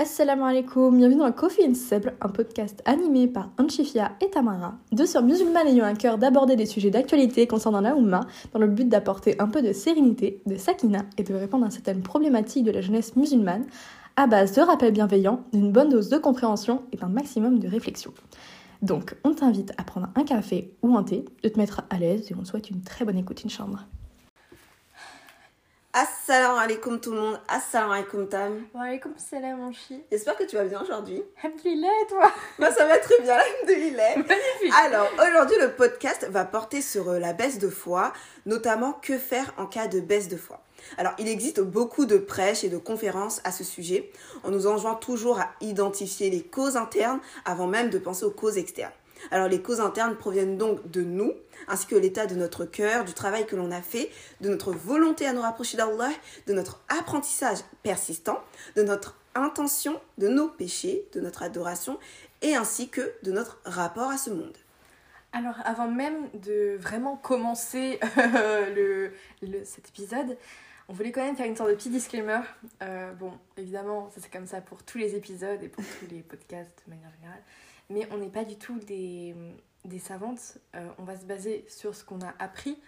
Assalamu alaikum, bienvenue dans Coffee and Sable, un podcast animé par Anchifia et Tamara, deux sœurs musulmanes ayant un cœur d'aborder des sujets d'actualité concernant la Oumma, dans le but d'apporter un peu de sérénité, de sakina et de répondre à certaines problématiques de la jeunesse musulmane, à base de rappels bienveillants, d'une bonne dose de compréhension et d'un maximum de réflexion. Donc, on t'invite à prendre un café ou un thé, de te mettre à l'aise et on te souhaite une très bonne écoute, Inch'Allah. Assalamu alaikum tout le monde, assalamu alaikum Tam. Wa alaikum salam mon chi. J'espère que tu vas bien aujourd'hui. Alhamdulillah et toi? Moi ça va très bien, alhamdulillah. Magnifique Alors aujourd'hui le podcast va porter sur euh, la baisse de foi, notamment que faire en cas de baisse de foi. Alors il existe beaucoup de prêches et de conférences à ce sujet. On nous enjoint toujours à identifier les causes internes avant même de penser aux causes externes. Alors les causes internes proviennent donc de nous, ainsi que l'état de notre cœur, du travail que l'on a fait, de notre volonté à nous rapprocher d'Allah, de notre apprentissage persistant, de notre intention, de nos péchés, de notre adoration, et ainsi que de notre rapport à ce monde. Alors, avant même de vraiment commencer euh, le, cet épisode, on voulait quand même faire une sorte de petit disclaimer. Euh, bon, évidemment, ça c'est comme ça pour tous les épisodes et pour tous les podcasts de manière générale. Mais on n'est pas du tout des, des savantes. Euh, on va se baser sur ce qu'on a appris,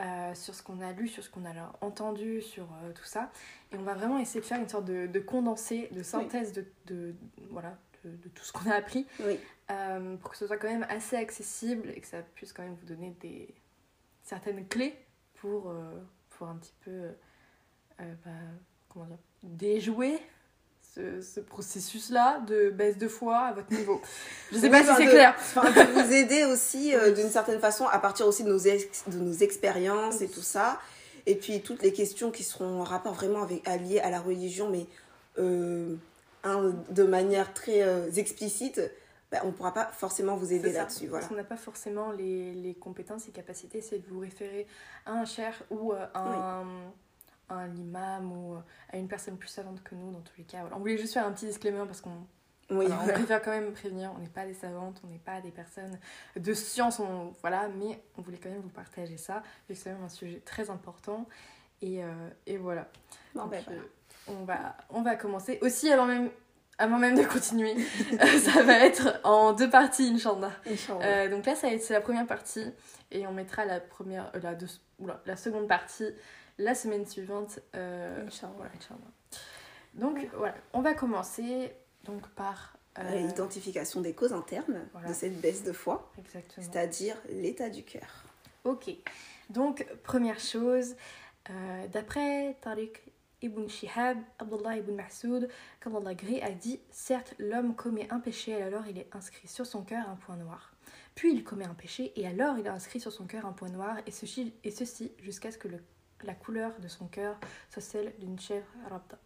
euh, sur ce qu'on a lu, sur ce qu'on a entendu, sur euh, tout ça. Et on va vraiment essayer de faire une sorte de, de condensé, de synthèse de, de- voilà, de- tout ce qu'on a appris Oui. pour que ce soit quand même assez accessible et que ça puisse quand même vous donner des certaines clés pour, pour un petit peu bah, comment dire, déjouer ce, ce processus-là de baisse de foi à votre niveau. Je sais pas si c'est clair. De vous aider aussi euh, d'une certaine façon à partir aussi de nos, ex- de nos expériences et tout ça. Et puis toutes les questions qui seront en rapport vraiment avec, à- liées à la religion, mais euh, hein, de manière très euh, explicite, bah, on ne pourra pas forcément vous aider là-dessus. Voilà. Parce qu'on n'a pas forcément les, les compétences et capacités, c'est de vous référer à un cher ou euh, à un, un imam ou euh, à une personne plus savante que nous dans tous les cas. Voilà. On voulait juste faire un petit disclaimer parce qu'on Oui, voilà, on préfère quand même prévenir, on n'est pas des savantes, on n'est pas des personnes de science, on, voilà, mais on voulait quand même vous partager ça, vu que c'est quand même un sujet très important. Et, euh, et voilà. Bon, Donc, ben, voilà. euh, on, va, on va commencer. Aussi, avant même, avant même de continuer, ça va être en deux parties, Inch'Allah. Inch'Allah. Euh, donc là, ça va être- c'est la première partie et on mettra la, première, la, deux- oula, la seconde partie la semaine suivante. euh, Inch'Allah. voilà, Inch'Allah. Donc voilà, on va commencer donc par... euh, Euh, L'identification des causes internes voilà. de cette baisse de foi, exactement. c'est-à-dire l'état du cœur. Ok, donc première chose, euh, d'après Tariq ibn Shihab, Abdullah ibn Mahsoud, qu'Allah gré a dit Certes, l'homme commet un péché, et alors il est inscrit sur son cœur un point noir. Puis il commet un péché, et alors il a inscrit sur son cœur un point noir, et ceci, et ceci jusqu'à ce que le- la couleur de son cœur soit celle d'une chèvre rabda.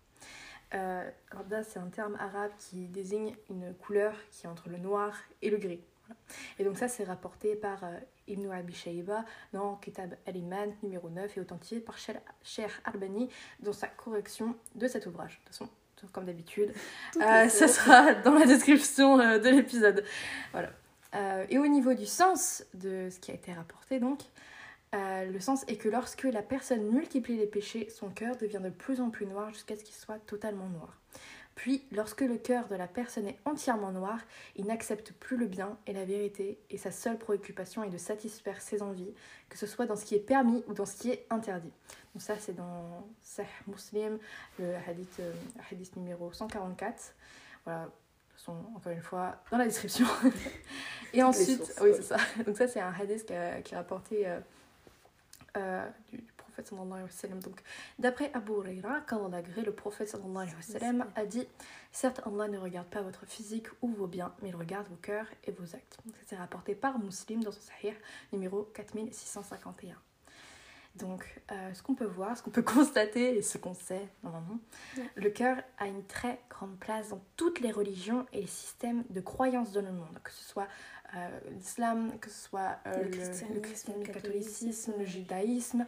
Euh, rabda, c'est un terme arabe qui désigne une couleur qui est entre le noir et le gris. Voilà. Et donc ça, c'est rapporté par euh, Ibn Abi Shayba dans Kitab al-Iman numéro 9 et authentifié par Cher Albani dans sa correction de cet ouvrage. De toute façon, comme d'habitude, euh, ça sera dans la description euh, de l'épisode. Voilà. Et au niveau du sens de ce qui a été rapporté, donc, euh, le sens est que lorsque la personne multiplie les péchés, son cœur devient de plus en plus noir jusqu'à ce qu'il soit totalement noir. Puis, lorsque le cœur de la personne est entièrement noir, il n'accepte plus le bien et la vérité, et sa seule préoccupation est de satisfaire ses envies, que ce soit dans ce qui est permis ou dans ce qui est interdit. Donc ça, c'est dans Sahih Muslim, le hadith, euh, hadith numéro 144. Voilà, de toute façon, encore une fois, dans la description. et ensuite, sources, oui, ouais. c'est ça. Donc ça, c'est un hadith qui, a- qui est rapporté euh, euh, du, du prophète sallallahu alayhi wa sallam. Donc, d'après Abu Huraira, quand on a gré, le prophète sallallahu alayhi wa sallam a dit Certes, Allah ne regarde pas votre physique ou vos biens, mais il regarde vos cœurs et vos actes. C'est rapporté par Muslim dans son Sahih numéro 4651. Donc, euh, ce qu'on peut voir, ce qu'on peut constater et ce qu'on sait normalement, Ouais. le cœur a une très grande place dans toutes les religions et les systèmes de croyances dans le monde, que ce soit euh, l'islam, que ce soit euh, Le le, christianisme, le christianisme, le le catholicisme, le judaïsme,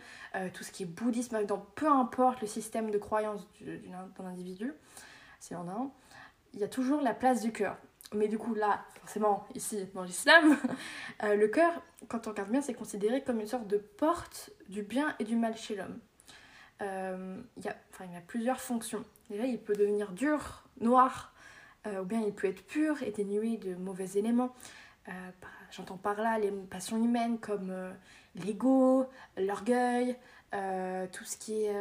tout ce qui est bouddhisme, dans peu importe le système de croyance d'un individu, s'il y en a un, il y a toujours la place du cœur. Mais du coup, là, forcément, ici, dans l'islam, euh, le cœur, quand on regarde bien, c'est considéré comme une sorte de porte du bien et du mal chez l'homme. Euh, il y a- plusieurs fonctions. Déjà, il peut devenir dur noir, euh, ou bien il peut être pur et dénué de mauvais éléments. Euh, J'entends par là les passions humaines comme l'ego, l'orgueil, tout ce qui est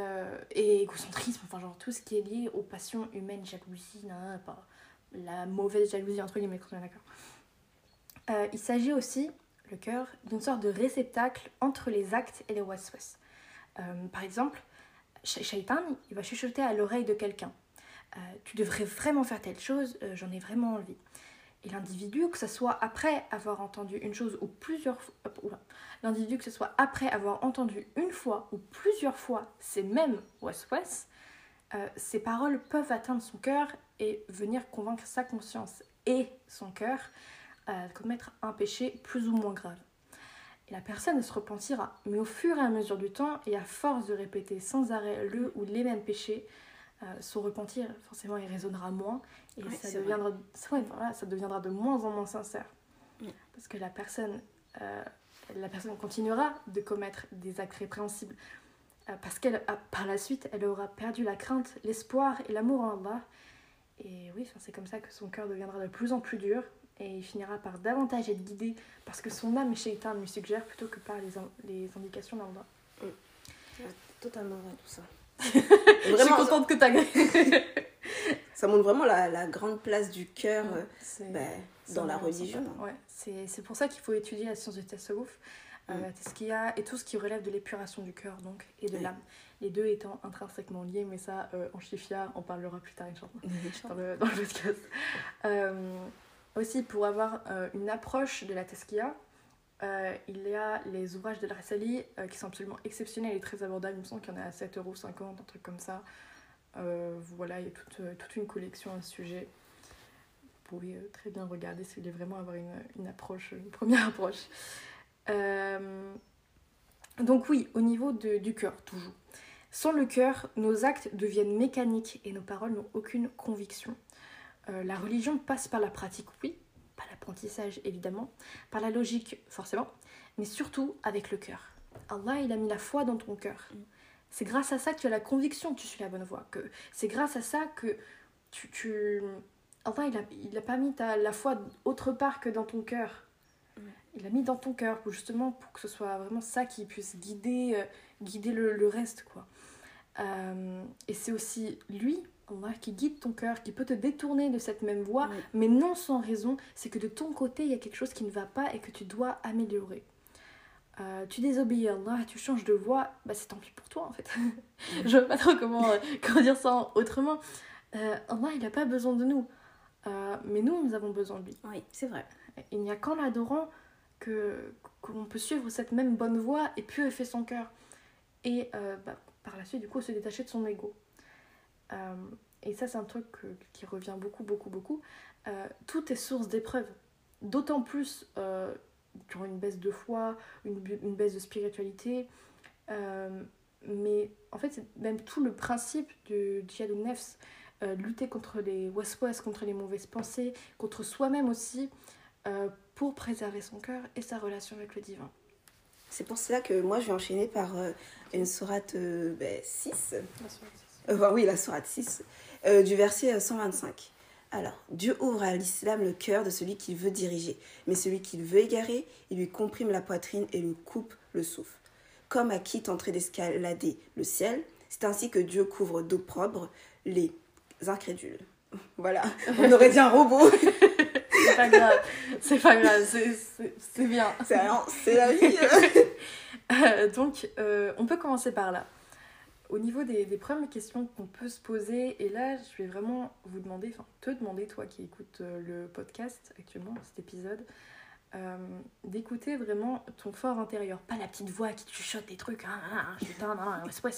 et égocentrisme, enfin genre tout ce qui est lié aux passions humaines, jalousie, nan, pas la mauvaise jalousie entre guillemets, qu'on est d'accord. Euh, il s'agit aussi, le cœur, d'une sorte de réceptacle entre les actes et les waswas. Euh, par exemple, Sha- Shaitan, il va chuchoter à l'oreille de quelqu'un. Euh, tu devrais vraiment faire telle chose, euh, j'en ai vraiment envie. Et l'individu, que ce soit après avoir entendu une chose ou plusieurs fois, l'individu, que ce soit après avoir entendu une fois ou plusieurs fois ces mêmes waswas, euh, ces paroles peuvent atteindre son cœur et venir convaincre sa conscience et son cœur euh, de commettre un péché plus ou moins grave. Et la personne elle se repentira, mais au fur et à mesure du temps et à force de répéter sans arrêt le ou les mêmes péchés, euh, son repentir, forcément, il résonnera moins et ça, deviendra, ouais, voilà, ça deviendra de moins en moins sincère. Mm. Parce que la personne, euh, la personne continuera de commettre des actes répréhensibles euh, parce qu'elle, a- par la suite, elle aura perdu la crainte, l'espoir et l'amour en Allah. Et oui, c'est comme ça que son cœur deviendra de plus en plus dur et il finira par davantage être guidé parce que son âme shaitan lui suggère plutôt que par les, in- les indications d'Allah. Totalement vrai tout ça. Je suis contente que t'as ça montre vraiment la, la grande place du cœur euh, C'est- bah, dans la religion. sympa. Ouais, c'est pour ça qu'il faut étudier la science du tasawwuf, euh, Mm. la teskiyya et tout ce qui relève de l'épuration du cœur donc et de l'âme. Les deux étant intrinsèquement liés, mais ça, euh, en chifia, on parlera plus tard. Mhm. dans le, dans le podcast. Euh, aussi, pour avoir euh, une approche de la Teskia, euh, il y a les ouvrages de l'Arsali euh, qui sont absolument exceptionnels et très abordables. Il me semble qu'il y en a à 7,50€, un truc comme ça. Voilà, il y a toute, toute une collection à ce sujet. Vous pouvez très bien regarder si vous voulez vraiment avoir une, une approche, une première approche. Euh, donc oui, au niveau du cœur, toujours. Sans le cœur, nos actes deviennent mécaniques et nos paroles n'ont aucune conviction. Euh, la religion passe par la pratique, oui, par l'apprentissage évidemment, par la logique forcément, mais surtout avec le cœur. Allah, il a mis la foi dans ton cœur. C'est grâce à ça que tu as la conviction que tu suis la bonne voie. C'est grâce à ça que tu, tu... Allah, il a, il a pas mis ta, la foi autre part que dans ton cœur. Il l'a mis dans ton cœur pour justement pour que ce soit vraiment ça qui puisse guider, euh, guider le, le reste quoi. Euh, et c'est aussi lui, Allah, qui guide ton cœur, qui peut te détourner de cette même voie, Oui. mais non sans raison. C'est que de ton côté, il y a quelque chose qui ne va pas et que tu dois améliorer. Euh, tu désobéis à Allah, tu changes de voie, bah c'est tant pis pour toi en fait. Je vois pas trop comment, comment dire ça autrement. Allah, il n'a pas besoin de nous. Mais nous, nous avons besoin de lui. Oui, c'est vrai. Il n'y a qu'en l'adorant qu'on peut suivre cette même bonne voie et purifier son cœur. Et euh, bah, par la suite, du coup, se détacher de son ego. Euh, et ça, c'est un truc qui revient beaucoup, beaucoup, beaucoup. Euh, tout est source d'épreuves. D'autant plus durant une baisse de foi, une, baisse de spiritualité. Mais en fait, c'est même tout le principe du djihad ou nefs. lutter contre les waswas, contre les mauvaises pensées, contre soi-même aussi, pour préserver son cœur et sa relation avec le divin. C'est pour cela que moi je vais enchaîner par euh, une sourate euh, ben, 6. Euh, Enfin, oui, la sourate 6, euh, du verset euh, 125. Alors, Dieu ouvre à l'islam le cœur de celui qu'il veut diriger, mais celui qu'il veut égarer, il lui comprime la poitrine et lui coupe le souffle. Comme à qui tenterait d'escalader le ciel, c'est ainsi que Dieu couvre d'opprobre les incrédules. Voilà, on aurait dit un robot. C'est pas grave, c'est pas grave, c'est- bien. C'est c'est la vie. Euh, donc, euh, on peut commencer par là. Au niveau des, des premières questions qu'on peut se poser, et là, je vais vraiment vous demander, enfin, te demander, toi qui écoutes euh, le podcast actuellement, cet épisode, euh, d'écouter vraiment ton fort intérieur. Pas la petite voix qui te chuchote des trucs, hein, hein, hein, putain, non, non, ouais, ouais.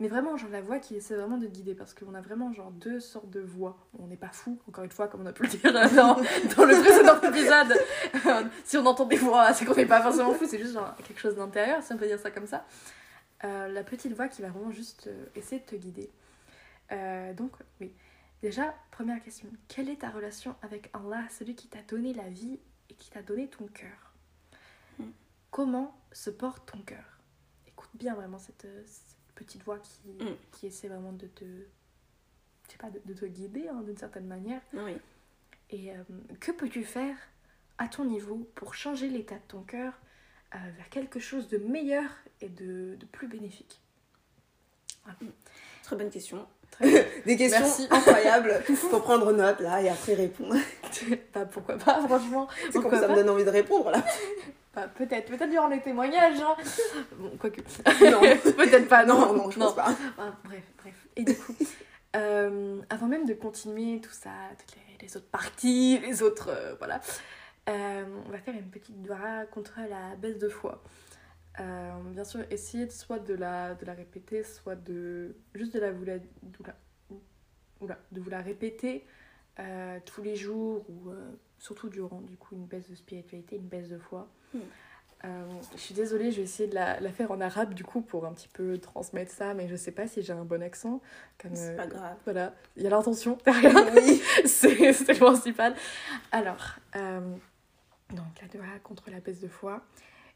Mais vraiment, genre la voix qui essaie vraiment de te guider, parce qu'on a vraiment genre deux sortes de voix. On n'est pas fou, encore une fois, comme on a pu le dire euh, dans, dans le précédent épisode. si on entend des voix, c'est qu'on n'est pas forcément fou, c'est juste genre quelque chose d'intérieur, si on peut dire ça comme ça. Euh, la petite voix qui va vraiment juste euh, essayer de te guider. Euh, donc, oui. Déjà, première question. Quelle est ta relation avec Allah, celui qui t'a donné la vie et qui t'a donné ton cœur? Mm. Comment se porte ton cœur? Écoute bien vraiment cette, euh, cette petite voix qui, Mm. qui essaie vraiment de te je sais pas, de, de te guider hein, d'une certaine manière. Oui. Et euh, que peux-tu faire à ton niveau pour changer l'état de ton cœur euh, vers quelque chose de meilleur et de, de plus bénéfique? Très bonne question. Très Des questions Merci. incroyables. Faut prendre note là et après répondre. bah, pourquoi pas, franchement C'est comme ça me pas donne envie de répondre là. Bah, Peut-être, peut-être durant les témoignages. Hein. Bon, quoique. Non. peut-être pas, non. non, non, je pense pas. Ah, bref, bref. Et du coup, euh, avant même de continuer tout ça, toutes les, les autres parties, les autres. euh, voilà. euh, on va faire une petite doigt contre la baisse de foi. Bien sûr, essayer de- soit de la, de la répéter, soit de. juste de la vous la. de la- oula, de vous la répéter tous les jours ou surtout durant du coup une baisse de spiritualité, une baisse de foi. Euh, je suis désolée, je vais essayer de la, la faire en arabe du coup pour un petit peu transmettre ça, mais je sais pas si j'ai un bon accent. C'est euh, pas grave. Voilà, il y a l'intention derrière, Oui. c'est le principal. Alors, euh, donc la doua contre la baisse de foi.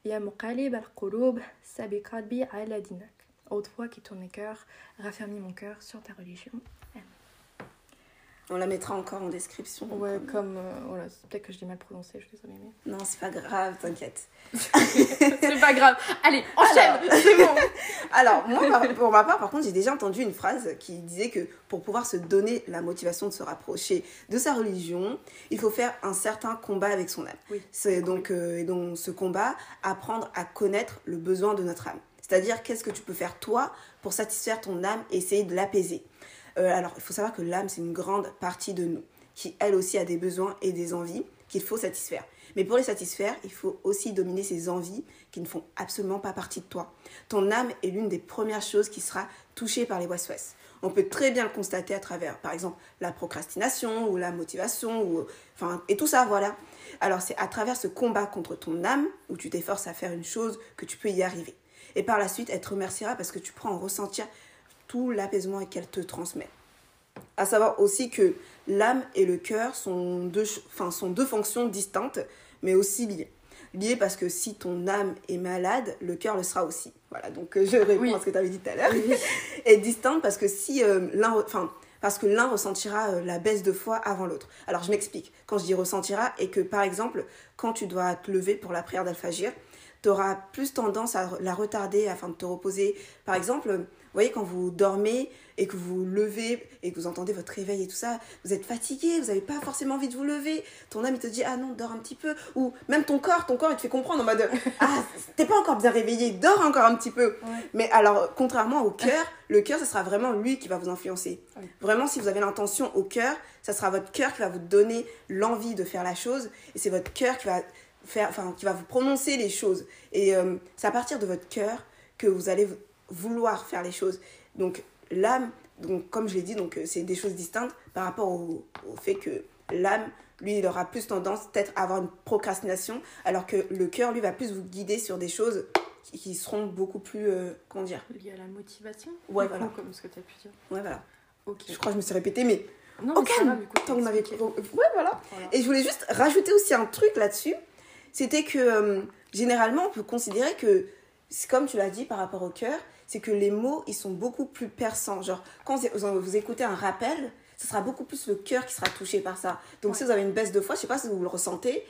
Ya muqalib al-qulub, sabi qalbi ala dinak. Haute foi qui tourne les cœurs, raffermis mon cœur sur ta religion. On la mettra encore en description. Ouais, comme. euh, voilà, c'est peut-être que je l'ai mal prononcé, je suis désolée. Mais... Non, c'est pas grave, t'inquiète. c'est pas grave. Allez, enchaîne. C'est bon Alors, moi, pour ma part, par contre, j'ai déjà entendu une phrase qui disait que pour pouvoir se donner la motivation de se rapprocher de sa religion, il faut faire un certain combat avec son âme. Oui. C'est donc, euh, et donc ce combat, apprendre à connaître le besoin de notre âme. C'est-à-dire, qu'est-ce que tu peux faire toi pour satisfaire ton âme et essayer de l'apaiser? Euh, alors, il faut savoir que l'âme, c'est une grande partie de nous, qui elle aussi a des besoins et des envies qu'il faut satisfaire. Mais pour les satisfaire, il faut aussi dominer ces envies qui ne font absolument pas partie de toi. Ton âme est l'une des premières choses qui sera touchée par les waswas. On peut très bien le constater à travers, par exemple, la procrastination ou la motivation, ou, enfin, et tout ça, voilà. Alors c'est à travers ce combat contre ton âme où tu t'efforces à faire une chose que tu peux y arriver. Et par la suite, elle te remerciera parce que tu prends en ressentir tout l'apaisement qu'elle te transmet. À savoir aussi que l'âme et le cœur sont deux, enfin, sont deux fonctions distinctes, mais aussi liées. Liées parce que si ton âme est malade, le cœur le sera aussi. Voilà, donc euh, je réponds Oui. à ce que tu avais dit tout à l'heure. Et distincte parce que si euh, l'un, enfin, parce que l'un ressentira euh, la baisse de foi avant l'autre. Alors je m'explique. Quand je dis ressentira, et que par exemple, quand tu dois te lever pour la prière d'Al-Fajr, tu auras plus tendance à la retarder afin de te reposer. Par exemple, voyez, quand vous dormez et que vous vous levez et que vous entendez votre réveil et tout ça, vous êtes fatigué, vous n'avez pas forcément envie de vous lever. Ton âme, il te dit, ah non, dors un petit peu. Ou même ton corps, ton corps, il te fait comprendre en mode, ah, t'es pas encore bien réveillé, dors encore un petit peu. Mais alors, contrairement au cœur, le cœur, ce sera vraiment lui qui va vous influencer. Vraiment, si vous avez l'intention au cœur, ça sera votre cœur qui va vous donner l'envie de faire la chose. Et c'est votre cœur qui va, faire, enfin, qui va vous prononcer les choses. Et euh, c'est à partir de votre cœur que vous allez vouloir faire les choses. Donc, l'âme, donc, comme je l'ai dit, donc, euh, c'est des choses distinctes par rapport au, au fait que l'âme, lui, il aura plus tendance peut-être à avoir une procrastination, alors que le cœur, lui, va plus vous guider sur des choses qui, qui seront beaucoup plus, euh, comment dire, Lié à la motivation Ouais, coup, voilà. Comme ce que tu as pu dire. ouais, voilà. Ok. Je crois que je me suis répétée, mais Non, Au mais grave, du coup, tant vous m'avez... Ouais, voilà. Voilà. Et je voulais juste rajouter aussi un truc là-dessus. C'était que euh, généralement, on peut considérer que, comme tu l'as dit par rapport au cœur, c'est que les mots, ils sont beaucoup plus perçants. Genre, quand vous, écoutez un rappel, ce sera beaucoup plus le cœur qui sera touché par ça. Donc, Ouais. si vous avez une baisse de foi, je sais pas si vous le ressentez,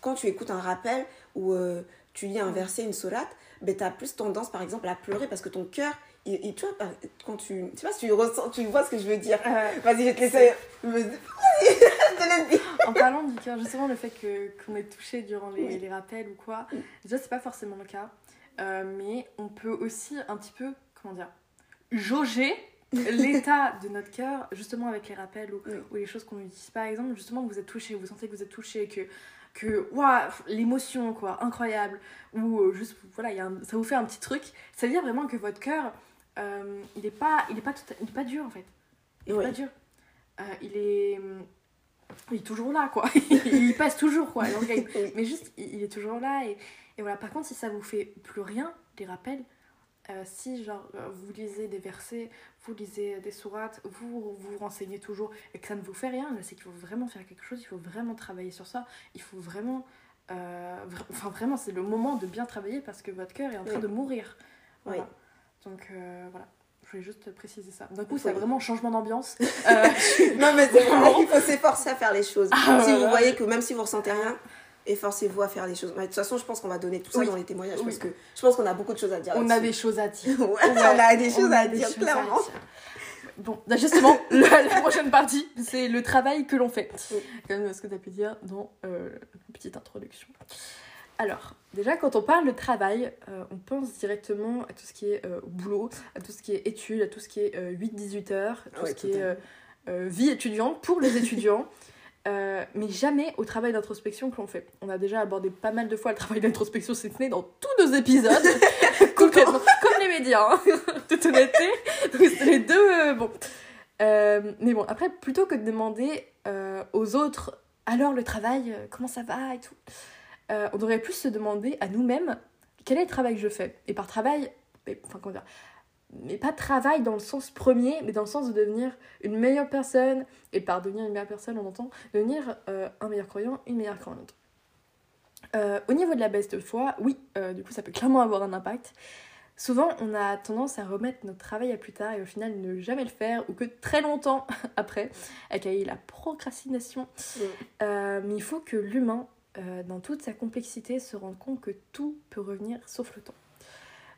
quand tu écoutes un rappel ou euh, tu lis un verset, une sourate, ben, tu as plus tendance, par exemple, à pleurer parce que ton cœur, il, il- tu vois, quand tu. Tu sais pas si tu ressens, tu vois ce que je veux dire. Euh, Vas-y, je vais te laisser. Je en parlant du cœur, justement, le fait que qu'on est touché durant les, Oui. les rappels ou quoi, déjà, c'est pas forcément le cas. Euh, mais on peut aussi un petit peu, comment dire, jauger l'état de notre cœur, justement avec les rappels ou, Oui. ou les choses qu'on nous dit. Par exemple, justement, vous êtes touché, vous sentez que vous êtes touché, que, que waouh, l'émotion, quoi, incroyable, ou euh, juste, voilà, il y a un- ça vous fait un petit truc. Ça veut dire vraiment que votre cœur, euh, il est pas, il est pas, tout- il est pas dur en fait. Il est Oui. pas dur. Euh, il est. Il est toujours là, quoi. il passe toujours, quoi. Mais juste, il il est toujours là. Et, et voilà, par contre, si ça vous fait plus rien, les rappels, euh, si genre euh, vous lisez des versets, vous lisez des sourates, vous vous renseignez toujours et que ça ne vous fait rien, c'est qu'il faut vraiment faire quelque chose, il faut vraiment travailler sur ça, il faut vraiment. euh, vra- enfin, vraiment, c'est le moment de bien travailler parce que votre cœur est en train Oui. de mourir. Voilà. Oui. Donc, euh, voilà. je voulais juste préciser ça. D'un coup, c'est Oui. vraiment changement d'ambiance. Euh, Non, mais c'est vrai, il faut s'efforcer à faire les choses. Ah, si vous voyez que même si vous ressentez rien, efforcez-vous à faire les choses. Mais de toute façon, je pense qu'on va donner tout ça Oui. dans les témoignages Oui. parce que je pense qu'on a beaucoup de choses à dire. on a des choses à dire. Ouais, Ouais, on a des choses a à des dire, choses clairement. dire. Bon, bah, justement, la, la prochaine partie, c'est le travail que l'on fait. Oui. Comme ce que tu as pu dire dans euh, une petite introduction. Alors, déjà, quand on parle de travail, euh, on pense directement à tout ce qui est euh, boulot, à tout ce qui est études, à tout ce qui est euh, 8-18 heures, tout Ouais, ce qui est euh, euh, vie étudiante pour les étudiants. Euh, mais jamais au travail d'introspection que l'on fait. On a déjà abordé pas mal de fois le travail d'introspection, c'est né dans tous nos épisodes, complètement, comme les médias, hein, toute honnêteté. Donc les deux, euh, bon. Euh, mais bon, après, plutôt que de demander aux autres, alors le travail, comment ça va et tout, on devrait plus se demander à nous-mêmes quel est le travail que je fais? Et par travail, mais, enfin comment dire, mais pas travail dans le sens premier, mais dans le sens de devenir une meilleure personne, et par devenir une meilleure personne, on entend devenir euh, un meilleur croyant, une meilleure croyante. Euh, au niveau de la baisse de foi, oui, euh, du coup ça peut clairement avoir un impact. Souvent, on a tendance à remettre notre travail à plus tard et au final ne jamais le faire ou que très longtemps après, aka la procrastination. Mm. Mais il faut que l'humain, dans toute sa complexité, se rende compte que tout peut revenir sauf le temps.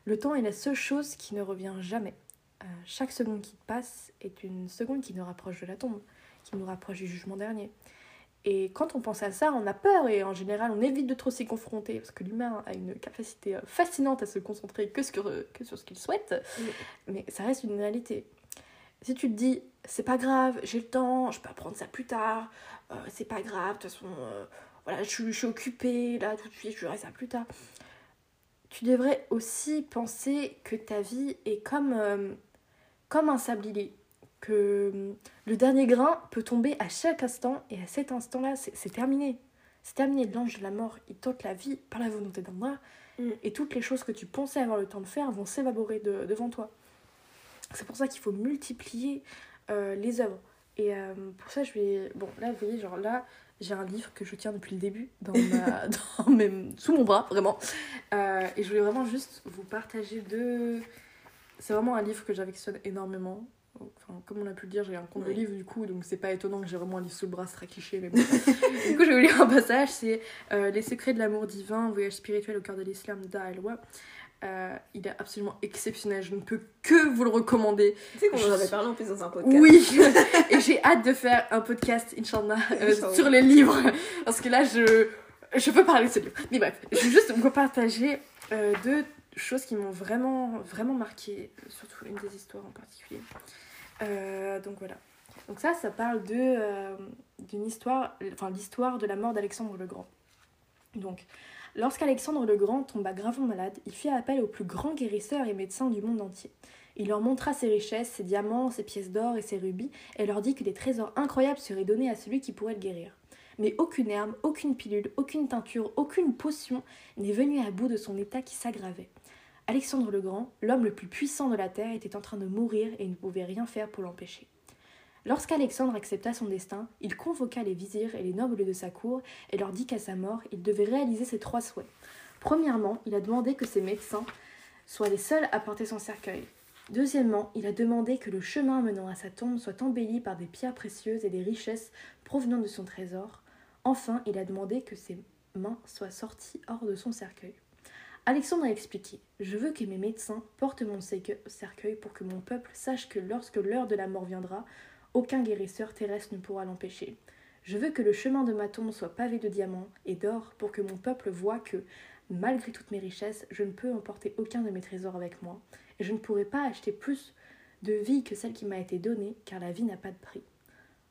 Le temps est la seule chose qui ne revient jamais. Euh, chaque seconde qui passe est une seconde qui nous rapproche de la tombe, qui nous rapproche du jugement dernier. Et quand on pense à ça, on a peur et en général on évite de trop s'y confronter parce que l'humain a une capacité euh, fascinante à se concentrer que sur, que sur ce qu'il souhaite, Oui. mais ça reste une réalité. Si tu te dis, c'est pas grave, j'ai le temps, je peux apprendre ça plus tard, euh, c'est pas grave, de toute façon, euh, voilà, je, suis- je suis occupée là tout de suite, je verrai ça plus tard. Tu devrais aussi penser que ta vie est comme, euh, comme un sablier, que euh, le dernier grain peut tomber à chaque instant et à cet instant-là, c'est c'est terminé. C'est terminé, l'ange de la mort, il tente la vie par la volonté d'Allah Mm. et toutes les choses que tu pensais avoir le temps de faire vont s'évaporer de- devant toi. C'est pour ça qu'il faut multiplier euh, les œuvres. Et euh, pour ça, je vais. Bon, là, vous voyez, genre là, j'ai un livre que je tiens depuis le début dans ma... dans mes... sous mon bras, vraiment. Euh, et je voulais vraiment juste vous partager deux. C'est vraiment un livre que j'affectionne énormément. Enfin, comme on a pu le dire, j'ai un compte de Oui. livre du coup, donc c'est pas étonnant que j'ai vraiment un livre sous le bras, c'est très cliché, mais bon. du coup, je vais vous lire un passage c'est euh, Les secrets de l'amour divin, voyage spirituel au cœur de l'islam d'Aelwa. Euh, il est absolument exceptionnel, je ne peux que vous le recommander. Tu sais qu'on en avait parlé en plus dans un podcast. Oui, et j'ai hâte de faire un podcast, Inch'Allah, euh, Inch'Allah. sur les livres. Parce que là, je, je peux parler de ce livre. Mais bref, je vais juste vous partager euh, deux choses qui m'ont vraiment, vraiment marqué, surtout une des histoires en particulier. Euh, donc voilà. Donc ça, ça parle de euh, d'une histoire, enfin l'histoire de la mort d'Alexandre le Grand. Donc, lorsqu'Alexandre le Grand tomba gravement malade, il fit appel aux plus grands guérisseurs et médecins du monde entier. Il leur montra ses richesses, ses diamants, ses pièces d'or et ses rubis, et leur dit que des trésors incroyables seraient donnés à celui qui pourrait le guérir. Mais aucune herbe, aucune pilule, aucune teinture, aucune potion n'est venue à bout de son état qui s'aggravait. Alexandre le Grand, l'homme le plus puissant de la terre, était en train de mourir et ne pouvait rien faire pour l'empêcher. Lorsqu'Alexandre accepta son destin, il convoqua les vizirs et les nobles de sa cour et leur dit qu'à sa mort, il devait réaliser ses trois souhaits. Premièrement, il a demandé que ses médecins soient les seuls à porter son cercueil. Deuxièmement, il a demandé que le chemin menant à sa tombe soit embelli par des pierres précieuses et des richesses provenant de son trésor. Enfin, il a demandé que ses mains soient sorties hors de son cercueil. Alexandre a expliqué Je veux que mes médecins portent mon cercueil- pour que mon peuple sache que lorsque l'heure de la mort viendra, aucun guérisseur terrestre ne pourra l'empêcher. Je veux que le chemin de ma tombe soit pavé de diamants et d'or pour que mon peuple voie que, malgré toutes mes richesses, je ne peux emporter aucun de mes trésors avec moi, et je ne pourrai pas acheter plus de vie que celle qui m'a été donnée, car la vie n'a pas de prix.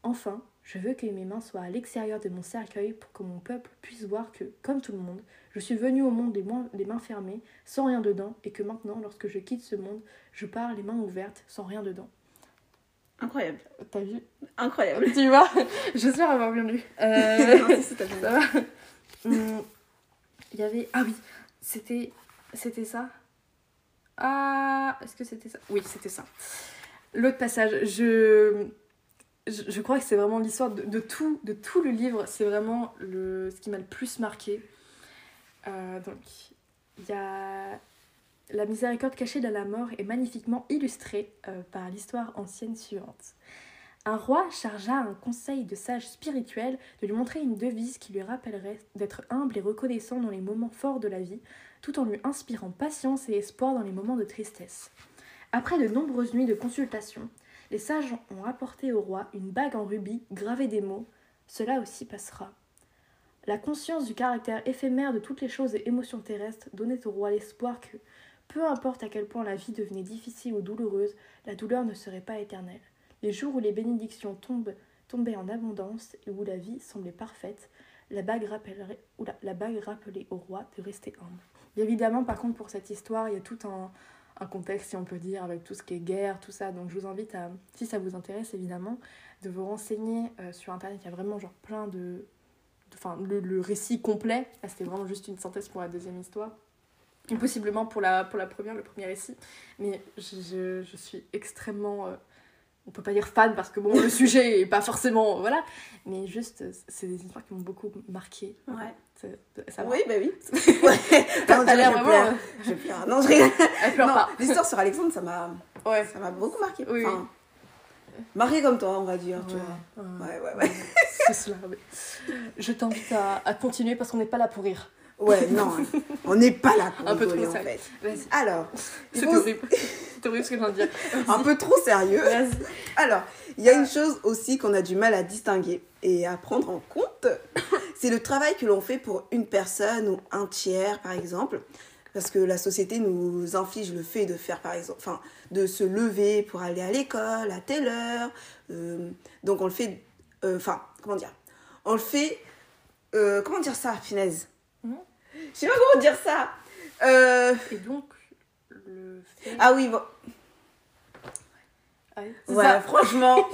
Enfin, je veux que mes mains soient à l'extérieur de mon cercueil pour que mon peuple puisse voir que, comme tout le monde, je suis venu au monde les, mains fermées, sans rien dedans, et que maintenant, lorsque je quitte ce monde, je pars les mains ouvertes, sans rien dedans. Incroyable. T'as vu Incroyable. Tu vois J'espère avoir bien lu. Euh, Non, si, si, t'as bien ça va Hum, Il y avait... Ah oui, c'était... C'était ça Ah, est-ce que c'était ça? Oui, c'était ça. L'autre passage, je... je... je crois que c'est vraiment l'histoire de, de tout, de tout le livre. C'est vraiment le... ce qui m'a le plus marqué. Euh, donc, il y a... la miséricorde cachée de la mort est magnifiquement illustrée euh, par l'histoire ancienne suivante. Un roi chargea un conseil de sages spirituels de lui montrer une devise qui lui rappellerait d'être humble et reconnaissant dans les moments forts de la vie, tout en lui inspirant patience et espoir dans les moments de tristesse. Après de nombreuses nuits de consultation, les sages ont apporté au roi une bague en rubis gravée des mots Cela aussi passera. La conscience du caractère éphémère de toutes les choses et émotions terrestres donnait au roi l'espoir que, peu importe à quel point la vie devenait difficile ou douloureuse, la douleur ne serait pas éternelle. Les jours où les bénédictions tombent, tombaient en abondance et où la vie semblait parfaite, la bague, rappellerait, ou la, bague rappelait au roi de rester humble. évidemment, par contre, pour cette histoire, il y a tout un, un, contexte, si on peut dire, avec tout ce qui est guerre, tout ça. Donc je vous invite à, si ça vous intéresse évidemment, de vous renseigner euh, sur Internet. Il y a vraiment genre plein de... Enfin, le, le, récit complet, c'était vraiment juste une synthèse pour la deuxième histoire. Possiblement pour la, pour la première, le premier récit. Mais je, je, je suis extrêmement... Euh, on peut pas dire fan parce que bon le sujet est pas forcément voilà. Mais juste c'est des histoires qui m'ont beaucoup marqué. Ouais. Ça oui bah oui. Ouais. t'as l'air vraiment je pleure non je rigole. Elle pleure non, pas. l'histoire sur Alexandre ça m'a ouais. ça m'a beaucoup marqué. Oui, enfin, marqué comme toi on va dire tu ouais. vois. ouais. Ouais ouais c'est cela mais... je t'invite à, à continuer parce qu'on n'est pas là pour rire ouais non on n'est pas là pour un peu rigoler, trop en fait alors c'est faut- horrible c'est horrible ce que je viens de dire un peu trop sérieux. Alors, il y a une chose aussi qu'on a du mal à distinguer et à prendre en compte. C'est le travail que l'on fait pour une personne ou un tiers, par exemple. Parce que la société nous inflige le fait de faire, par exemple, enfin, de se lever pour aller à l'école à telle heure. Euh, donc, on le fait, euh, enfin, comment dire? On le fait, euh, comment dire ça, finesse? Je sais pas comment dire ça. Euh, et donc le fait ah oui, bon, Ouais, c'est ouais, ça. franchement,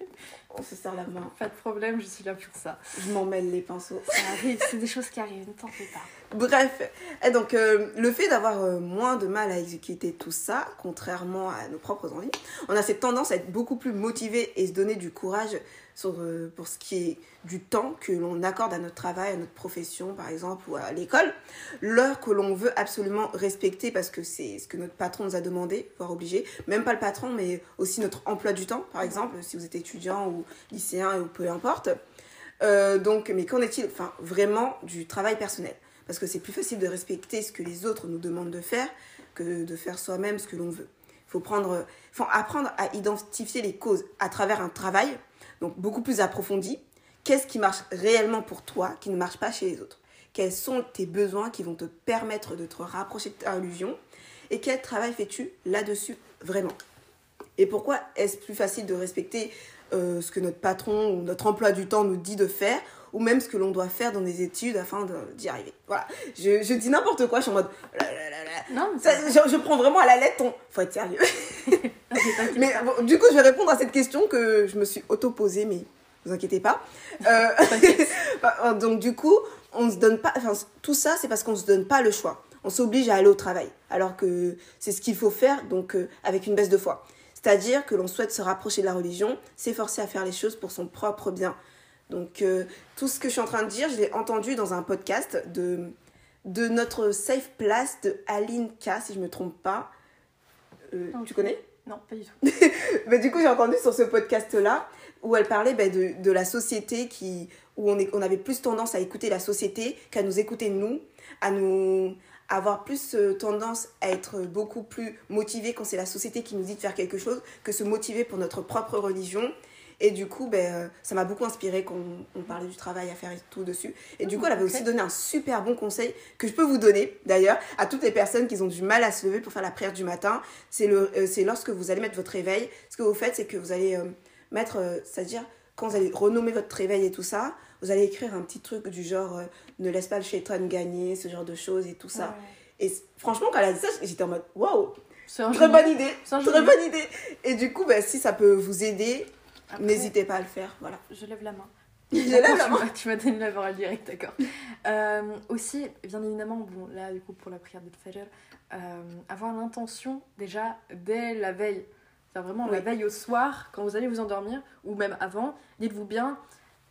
on se serre la main. pas de problème je suis là pour ça Je m'en mêle les pinceaux. ça arrive c'est des choses qui arrivent ne t'en fais pas Bref, et donc euh, le fait d'avoir euh, moins de mal à exécuter tout ça, contrairement à nos propres envies, on a cette tendance à être beaucoup plus motivé et se donner du courage sur, euh, pour ce qui est du temps que l'on accorde à notre travail, à notre profession par exemple, ou à l'école, l'heure que l'on veut absolument respecter parce que c'est ce que notre patron nous a demandé, voire obligé, même pas le patron, mais aussi notre emploi du temps par exemple, si vous êtes étudiant ou lycéen ou peu importe. Donc, mais qu'en est-il enfin, vraiment du travail personnel? Parce que c'est plus facile de respecter ce que les autres nous demandent de faire que de faire soi-même ce que l'on veut. Il faut, prendre, faut apprendre à identifier les causes à travers un travail, donc beaucoup plus approfondi. Qu'est-ce qui marche réellement pour toi, qui ne marche pas chez les autres? Quels sont tes besoins qui vont te permettre de te rapprocher de ta illusion Et quel travail fais-tu là-dessus vraiment? Et pourquoi est-ce plus facile de respecter euh, ce que notre patron ou notre emploi du temps nous dit de faire ou même ce que l'on doit faire dans des études afin d'y arriver. Voilà, je, je dis n'importe quoi, je suis en mode... là. non Ça, je, je prends vraiment à la lettre ton... Faut être sérieux. Mais bon, du coup, je vais répondre à cette question que je me suis auto-posée, mais vous inquiétez pas. Euh, bah, donc du coup, on se donne pas... Enfin, tout ça, c'est parce qu'on se donne pas le choix. On s'oblige à aller au travail, alors que c'est ce qu'il faut faire, donc euh, avec une baisse de foi. C'est-à-dire que l'on souhaite se rapprocher de la religion, s'efforcer à faire les choses pour son propre bien. Donc euh, tout ce que je suis en train de dire, je l'ai entendu dans un podcast de, de notre safe place de Aline K, si je me trompe pas. Euh. Tu connais? Non pas du tout bah, du coup, j'ai entendu sur ce podcast-là où elle parlait bah, de, de la société qui, où on, est, on avait plus tendance à écouter la société qu'à nous écouter nous, à nous avoir plus euh, tendance à être beaucoup plus motivé quand c'est la société qui nous dit de faire quelque chose que se motiver pour notre propre religion. Et du coup, ben, euh, ça m'a beaucoup inspiré quand on, on parlait du travail à faire et tout dessus. Et du coup, elle avait aussi donné un super bon conseil que je peux vous donner d'ailleurs à toutes les personnes qui ont du mal à se lever pour faire la prière du matin. C'est euh, lorsque vous allez mettre votre réveil. Ce que vous faites, c'est que vous allez euh, mettre, euh, c'est-à-dire quand vous allez renommer votre réveil et tout ça, vous allez écrire un petit truc du genre ne laisse pas le shaitan gagner, ce genre de choses et tout ça. Ouais. Et franchement, quand elle a dit ça, j'étais en mode waouh, très bonne idée, très bonne idée. Et du coup, bah, si ça peut vous aider, n'hésitez pas à le faire. Voilà. je lève la main Je lève la Tu main. Tu m'as donné la parole direct, d'accord. Euh, aussi, bien évidemment, bon, là, du coup, pour la prière de Fajr, euh, avoir l'intention, déjà, dès la veille, c'est vraiment la veille au soir, quand vous allez vous endormir, ou même avant, dites-vous bien,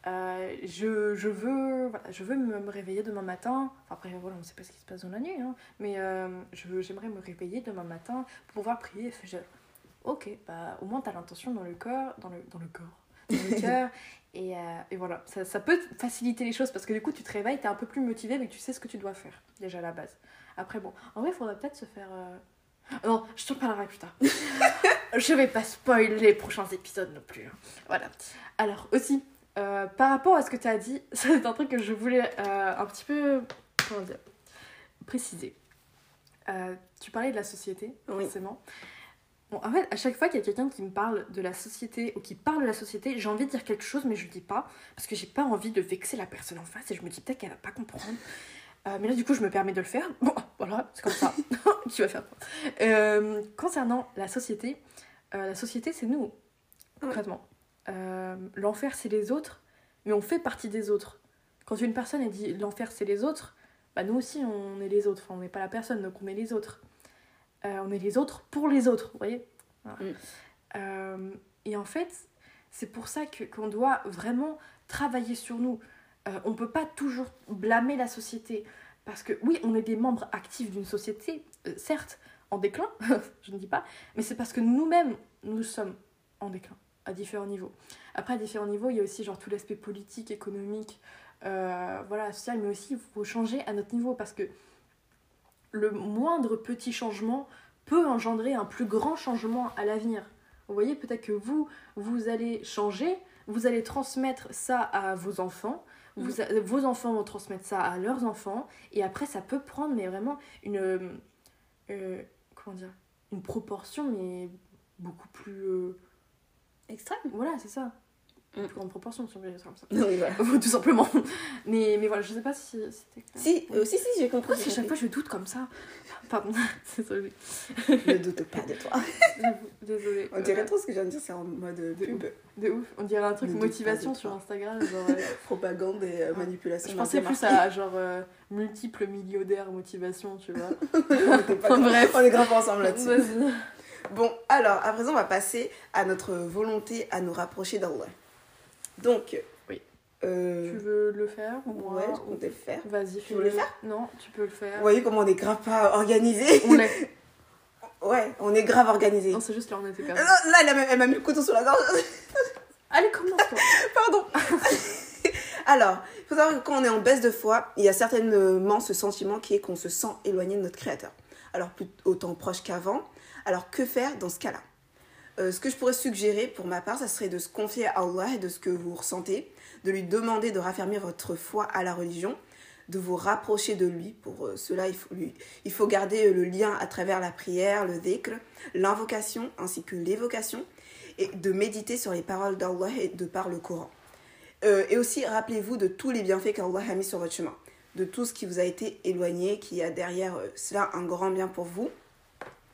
Euh, je, je, veux, voilà, je veux me, me réveiller demain matin. Enfin, après, voilà, on ne sait pas ce qui se passe dans la nuit. Hein, mais euh, j'aimerais me réveiller demain matin pour pouvoir prier. Je- ok, bah, au moins tu as l'intention dans le corps, dans le, dans le corps, dans le cœur. Et, euh, et voilà, ça, ça peut faciliter les choses parce que du coup, tu te réveilles, tu es un peu plus motivé, mais tu sais ce que tu dois faire déjà à la base. Après, bon, en vrai, il faudrait peut-être se faire. euh, Non, je t'en parlerai plus tard. je vais pas spoiler les prochains épisodes non plus. hein. Voilà. Alors, aussi, euh, par rapport à ce que tu as dit, c'est un truc que je voulais un petit peu. Comment dire Préciser. Tu parlais de la société, Oui. forcément. Bon, en fait, à chaque fois qu'il y a quelqu'un qui me parle de la société ou qui parle de la société, j'ai envie de dire quelque chose, mais je le dis pas parce que j'ai pas envie de vexer la personne en face et je me dis peut-être qu'elle va pas comprendre. Euh, mais là, du coup, je me permets de le faire. Bon, voilà, c'est comme ça. qui va faire quoi? Euh, Concernant la société, euh, la société, c'est nous, concrètement. L'enfer, c'est les autres, mais on fait partie des autres. Quand une personne elle dit l'enfer, c'est les autres, bah nous aussi, on est les autres. Enfin, on n'est pas la personne, donc on est les autres. Euh, on est les autres pour les autres, vous voyez Voilà. Mm. Euh, Et en fait, c'est pour ça que- qu'on doit vraiment travailler sur nous. Euh, on peut pas toujours blâmer la société. Parce que oui, on est des membres actifs d'une société, certes, en déclin, je ne dis pas, mais c'est parce que nous-mêmes, nous sommes en déclin, à différents niveaux. Après, à différents niveaux, il y a aussi genre tout l'aspect politique, économique, voilà, social, mais aussi il faut changer à notre niveau parce que le moindre petit changement peut engendrer un plus grand changement à l'avenir. Vous voyez, peut-être que vous, vous allez changer, vous allez transmettre ça à vos enfants, vous a- vos enfants vont transmettre ça à leurs enfants, et après ça peut prendre mais vraiment une... euh, comment dire Une proportion, mais beaucoup plus... euh, Extrême. voilà, c'est ça. Une Mm. plus grande proportion, dire ça comme ça. Oui, voilà. Tout simplement. Mais, mais voilà, je sais pas si c'était clair. Si, euh, si, si, j'ai compris. Si à chaque fois je doute comme ça Pardon, désolée. Ne doute pas de toi. Désolée. On dirait trop ce que je viens de dire, c'est en mode euh, De pub, De ouf, on dirait un truc Ne motivation sur. Instagram. Genre, euh, propagande et euh, manipulation. je pensais plus à genre multiples millionnaires motivation, tu vois. on pas- Bref. on est grave ensemble là-dessus. Bon, alors, à présent, on va passer à notre volonté à nous rapprocher d'Allah. Donc, Oui. euh, Tu veux le faire ou moi ouais, je comptais le faire. Vas-y, Tu veux le faire? Non, tu peux le faire. Vous voyez comment on est grave pas organisé On l'est. Ouais, on est grave organisé. Non, c'est juste là, on était Euh, perdu. Là, elle a même- elle m'a mis le couteau sur la gorge. Allez, commence-toi. Pardon. Alors, il faut savoir que quand on est en baisse de foi, il y a certainement ce sentiment qui est qu'on se sent éloigné de notre Créateur. Alors, plus autant proche qu'avant. Alors, que faire dans ce cas-là? Euh, Ce que je pourrais suggérer pour ma part, ça serait de se confier à Allah et de ce que vous ressentez, de lui demander de raffermir votre foi à la religion, de vous rapprocher de lui. Pour euh, cela, il faut, lui- il faut garder euh, le lien à travers la prière, le dhikr, l'invocation ainsi que l'évocation, et de méditer sur les paroles d'Allah et de par le Coran. Et aussi, rappelez-vous de tous les bienfaits qu'Allah a mis sur votre chemin, de tout ce qui vous a été éloigné, qui a derrière cela un grand bien pour vous.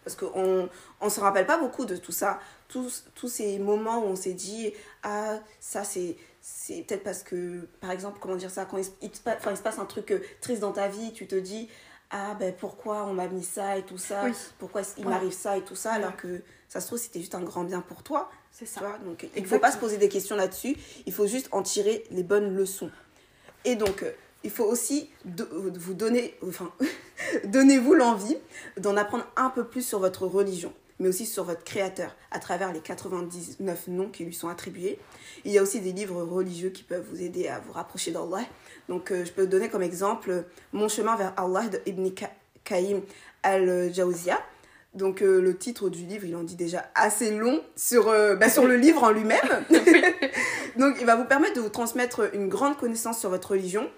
Parce qu'on ne se rappelle pas beaucoup de tout ça, tous, tous ces moments où on s'est dit, ah, ça c'est c'est peut-être parce que, par exemple, comment dire ça, quand il, se- il enfin, se passe un truc euh, triste dans ta vie, tu te dis, ah, ben pourquoi on m'a mis ça et tout ça, Oui. pourquoi il Ouais. m'arrive ça et tout ça, Ouais. alors que ça se trouve c'était juste un grand bien pour toi. C'est Tu ça. vois, donc il ne faut pas se poser des questions là-dessus, il faut juste en tirer les bonnes leçons. Et donc, euh, il faut aussi de- vous donner, enfin, donnez-vous l'envie d'en apprendre un peu plus sur votre religion, mais aussi sur votre créateur, à travers les 99 noms qui lui sont attribués. Il y a aussi des livres religieux qui peuvent vous aider à vous rapprocher d'Allah. Donc, euh, je peux donner comme exemple euh, Mon chemin vers Allah de Ibn Ka- Qayyim al-Jawziyah. Donc euh, le titre du livre, il en dit déjà assez long sur, euh, bah, sur le livre en lui-même. Donc il va vous permettre de vous transmettre une grande connaissance sur votre religion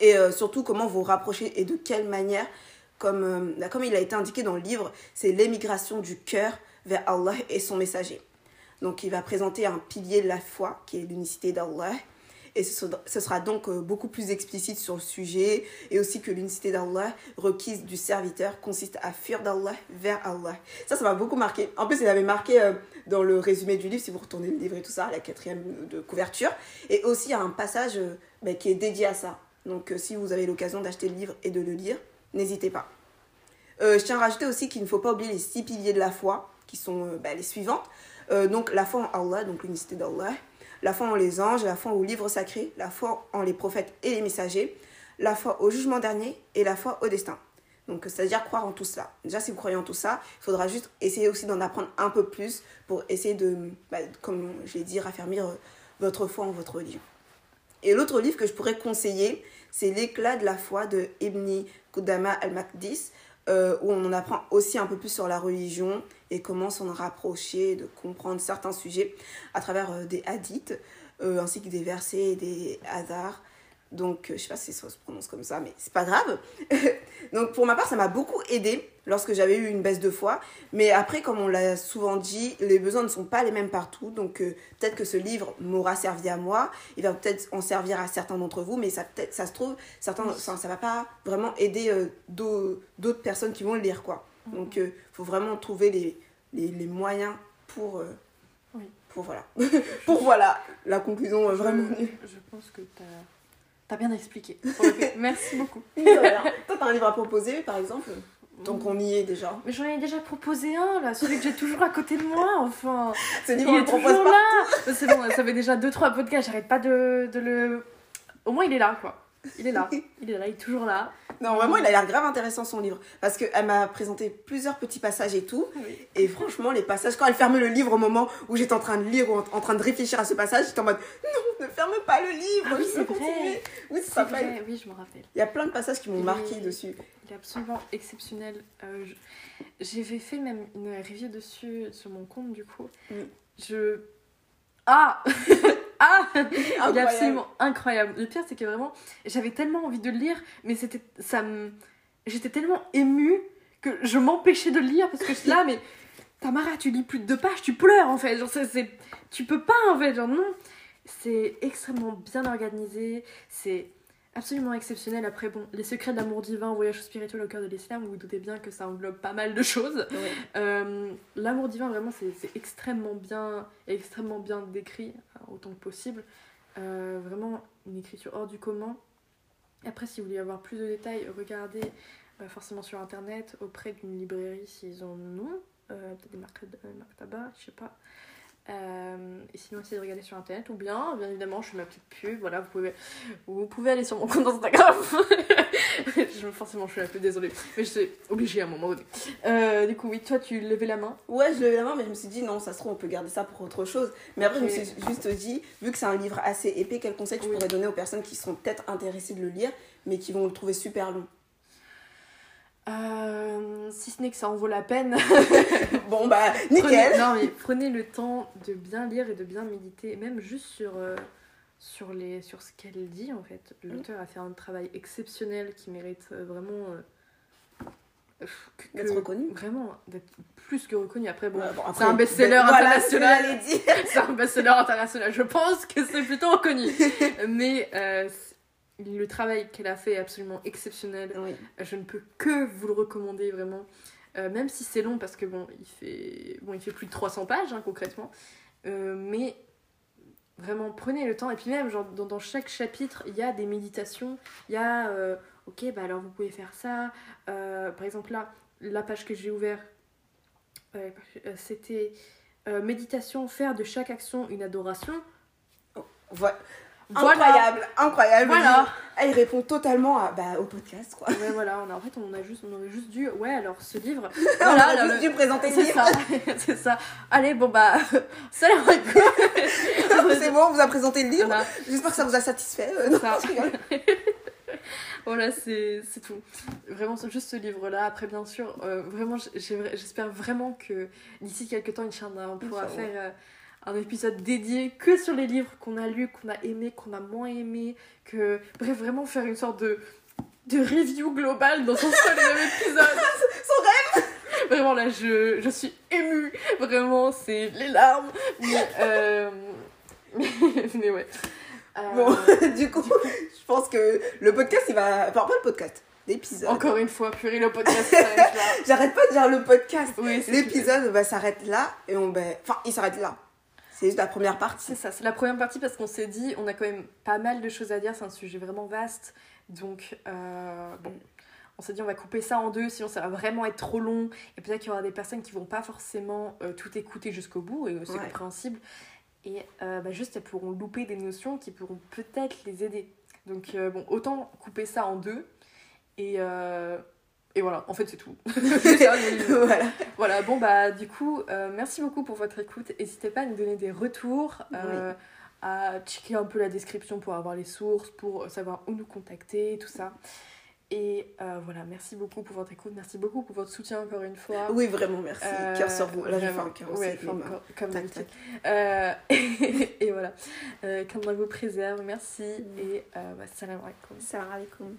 et euh, surtout comment vous rapprocher et de quelle manière, comme, euh, comme il a été indiqué dans le livre, c'est l'émigration du cœur vers Allah et son messager. Donc il va présenter un pilier de la foi qui est l'unicité d'Allah. Et ce sera- donc euh, beaucoup plus explicite sur le sujet et aussi que l'unicité d'Allah requise du serviteur consiste à fuir d'Allah vers Allah. Ça, ça m'a beaucoup marqué. En plus, il avait marqué dans le résumé du livre, si vous retournez le livre et tout ça, la quatrième de couverture. Et aussi, il y a un passage bah, qui est dédié à ça. Donc, euh, si vous avez l'occasion d'acheter le livre et de le lire, n'hésitez pas. Euh, je tiens à rajouter aussi qu'il ne faut pas oublier les six piliers de la foi, qui sont euh, bah, les suivantes. Donc, la foi en Allah, donc l'unicité d'Allah. la foi en les anges, la foi aux livres sacrés, la foi en les prophètes et les messagers, la foi au jugement dernier et la foi au destin. Donc, c'est-à-dire croire en tout cela. Déjà, si vous croyez en tout ça, il faudra juste essayer aussi d'en apprendre un peu plus pour essayer de, bah, comme je l'ai dit, raffermir votre foi en votre religion. Et l'autre livre que je pourrais conseiller, c'est L'éclat de la foi de Ibn Qudama al-Maqdis, euh, où on en apprend aussi un peu plus sur la religion et comment s'en rapprocher, de comprendre certains sujets à travers euh, des hadiths, ainsi que des versets et des hadars. Donc, euh, je sais pas si ça se prononce comme ça, mais c'est pas grave. Donc, pour ma part, ça m'a beaucoup aidé lorsque j'avais eu une baisse de foi. Mais après, comme on l'a souvent dit, les besoins ne sont pas les mêmes partout. Donc, euh, peut-être que ce livre m'aura servi à moi. Il va peut-être en servir à certains d'entre vous, mais ça, peut ça se trouve, certains, ça, ça va pas vraiment aider euh, d'autres personnes qui vont le lire, quoi. Mm-hmm. Donc, il faut vraiment trouver les, les, les moyens pour. oui. Pour voilà. pour voilà. La conclusion, vraiment. Je pense que tu as T'as bien expliqué. Merci beaucoup. Toi, t'as un livre à proposer, par exemple? Donc on y est déjà. Mais j'en ai déjà proposé un là, celui que j'ai toujours à côté de moi, enfin. Ce livre, il est toujours là. C'est bon, ça fait déjà 2-3 podcasts, j'arrête pas de, de le. Au moins il est là quoi. Il est là. Il est là, il est toujours là. Non, vraiment, il a l'air grave intéressant son livre. Parce qu'elle m'a présenté plusieurs petits passages et tout. Et franchement, les passages, quand elle fermait le livre au moment où j'étais en train de lire ou en, train de réfléchir à ce passage, j'étais en mode non, ne ferme pas le livre, ah oui, c'est vrai. Oui, c'est vrai. Oui, je me rappelle. Il y a plein de passages qui m'ont marqué dessus. Il est absolument exceptionnel. Euh, J'ai fait même une review dessus sur mon compte, du coup. Mm. Je. Ah Ah Il est absolument incroyable. Le pire, c'est que vraiment, j'avais tellement envie de le lire, mais c'était ça me... J'étais tellement émue que je m'empêchais de le lire parce que je là, mais Tamara, tu lis plus de deux pages, tu pleures en fait. Genre, c'est, tu peux pas en fait. Genre, non. C'est extrêmement bien organisé. C'est absolument exceptionnel. Après, bon, les secrets de l'amour divin, voyage spirituel au cœur de l'islam, vous, vous doutez bien que ça englobe pas mal de choses. Euh, l'amour divin, vraiment, c'est extrêmement bien, extrêmement bien décrit, autant que possible. Euh, vraiment, une écriture hors du commun. Après, si vous voulez avoir plus de détails, regardez euh, forcément sur internet, auprès d'une librairie s'ils en ont. Peut-être des marques tabac, je sais pas. Euh, et sinon, essayez de regarder sur internet ou bien, bien évidemment, je fais ma petite pub. Voilà, vous pouvez, vous pouvez aller sur mon compte Instagram. je, forcément, je suis un peu désolée, mais je suis obligée à un moment donné. Euh, du coup, oui, toi, tu levais la main? Ouais, je levais la main, mais je me suis dit non, ça se trouve, on peut garder ça pour autre chose. Mais après, je me suis juste dit, vu que c'est un livre assez épais, quel conseil tu pourrais donner aux personnes qui sont peut-être intéressées de le lire, mais qui vont le trouver super long? Euh, si ce n'est que ça en vaut la peine. bon bah nickel. Prenez, non mais prenez le temps de bien lire et de bien méditer, même juste sur euh, sur les sur ce qu'elle dit en fait. Mm. L'auteur a fait un travail exceptionnel qui mérite euh, vraiment d'être reconnu. Vraiment d'être plus que reconnu. Après bon, c'est un best-seller international. c'est un best-seller international. Je pense que c'est plutôt reconnu. mais le travail qu'elle a fait est absolument exceptionnel. Je ne peux que vous le recommander vraiment. Euh, même si c'est long parce que bon, il fait, bon, il fait plus de 300 pages hein, concrètement. Euh, mais vraiment, prenez le temps. Et puis même, genre, dans, chaque chapitre, il y a des méditations. Il y a, euh, ok, bah alors vous pouvez faire ça. par exemple là, la page que j'ai ouverte, c'était méditation, faire de chaque action une adoration. Oh, voilà. Incroyable, incroyable. Voilà. Elle répond totalement à, bah, au podcast, quoi. Ouais, voilà, on a, en fait, on, a juste, on aurait juste dû. Ouais, alors ce livre. voilà, on a juste dû présenter le livre. C'est ça. Allez, bon, bah. Alaikum. C'est bon, on vous a présenté le livre. J'espère que ça vous a satisfait. Euh, ça. voilà, c'est tout. Vraiment, juste ce livre-là. Après, bien sûr, euh, vraiment, j'espère vraiment que d'ici quelques temps, Inch'Allah, on pourra faire. Euh, un épisode dédié que sur les livres qu'on a lus, qu'on a aimés, qu'on a moins aimés, que bref vraiment faire une sorte de de review globale dans son seul épisode. son rêve. Vraiment là je, je suis émue, vraiment c'est les larmes. Mais, euh... mais ouais. Euh, bon, du coup, je pense que le podcast, il va. Enfin, pas le podcast, l'épisode. Encore une fois, purée, le podcast J'arrête pas de dire le podcast. Oui, l'épisode va s'arrête là et on. Ben... Enfin, il s'arrête là. C'est la première partie. C'est ça, c'est la première partie parce qu'on s'est dit, on a quand même pas mal de choses à dire, c'est un sujet vraiment vaste. Donc, euh, bon, on s'est dit, on va couper ça en deux, sinon ça va vraiment être trop long. Et peut-être qu'il y aura des personnes qui vont pas forcément euh, tout écouter jusqu'au bout, et c'est compréhensible. Et euh, bah, juste, elles pourront louper des notions qui pourront peut-être les aider. Donc, bon, autant couper ça en deux. Et, euh, et voilà, en fait, c'est tout. Ça, voilà. voilà, bon, bah, du coup, euh, merci beaucoup pour votre écoute. N'hésitez pas à nous donner des retours, euh, à checker un peu la description pour avoir les sources, pour savoir où nous contacter, tout ça. Et euh, voilà, merci beaucoup pour votre écoute, merci beaucoup pour votre soutien encore une fois. Oui, vraiment, merci. Euh, Cœur sur vous. Là, j'ai fait un cœur aussi. Ouais, mains. encore, comme Tac, d'habitude. tac. Euh, et voilà. Euh, Qu'Allah vous préserve, merci. Et euh, bah, salam alaikum. Salam alaikum.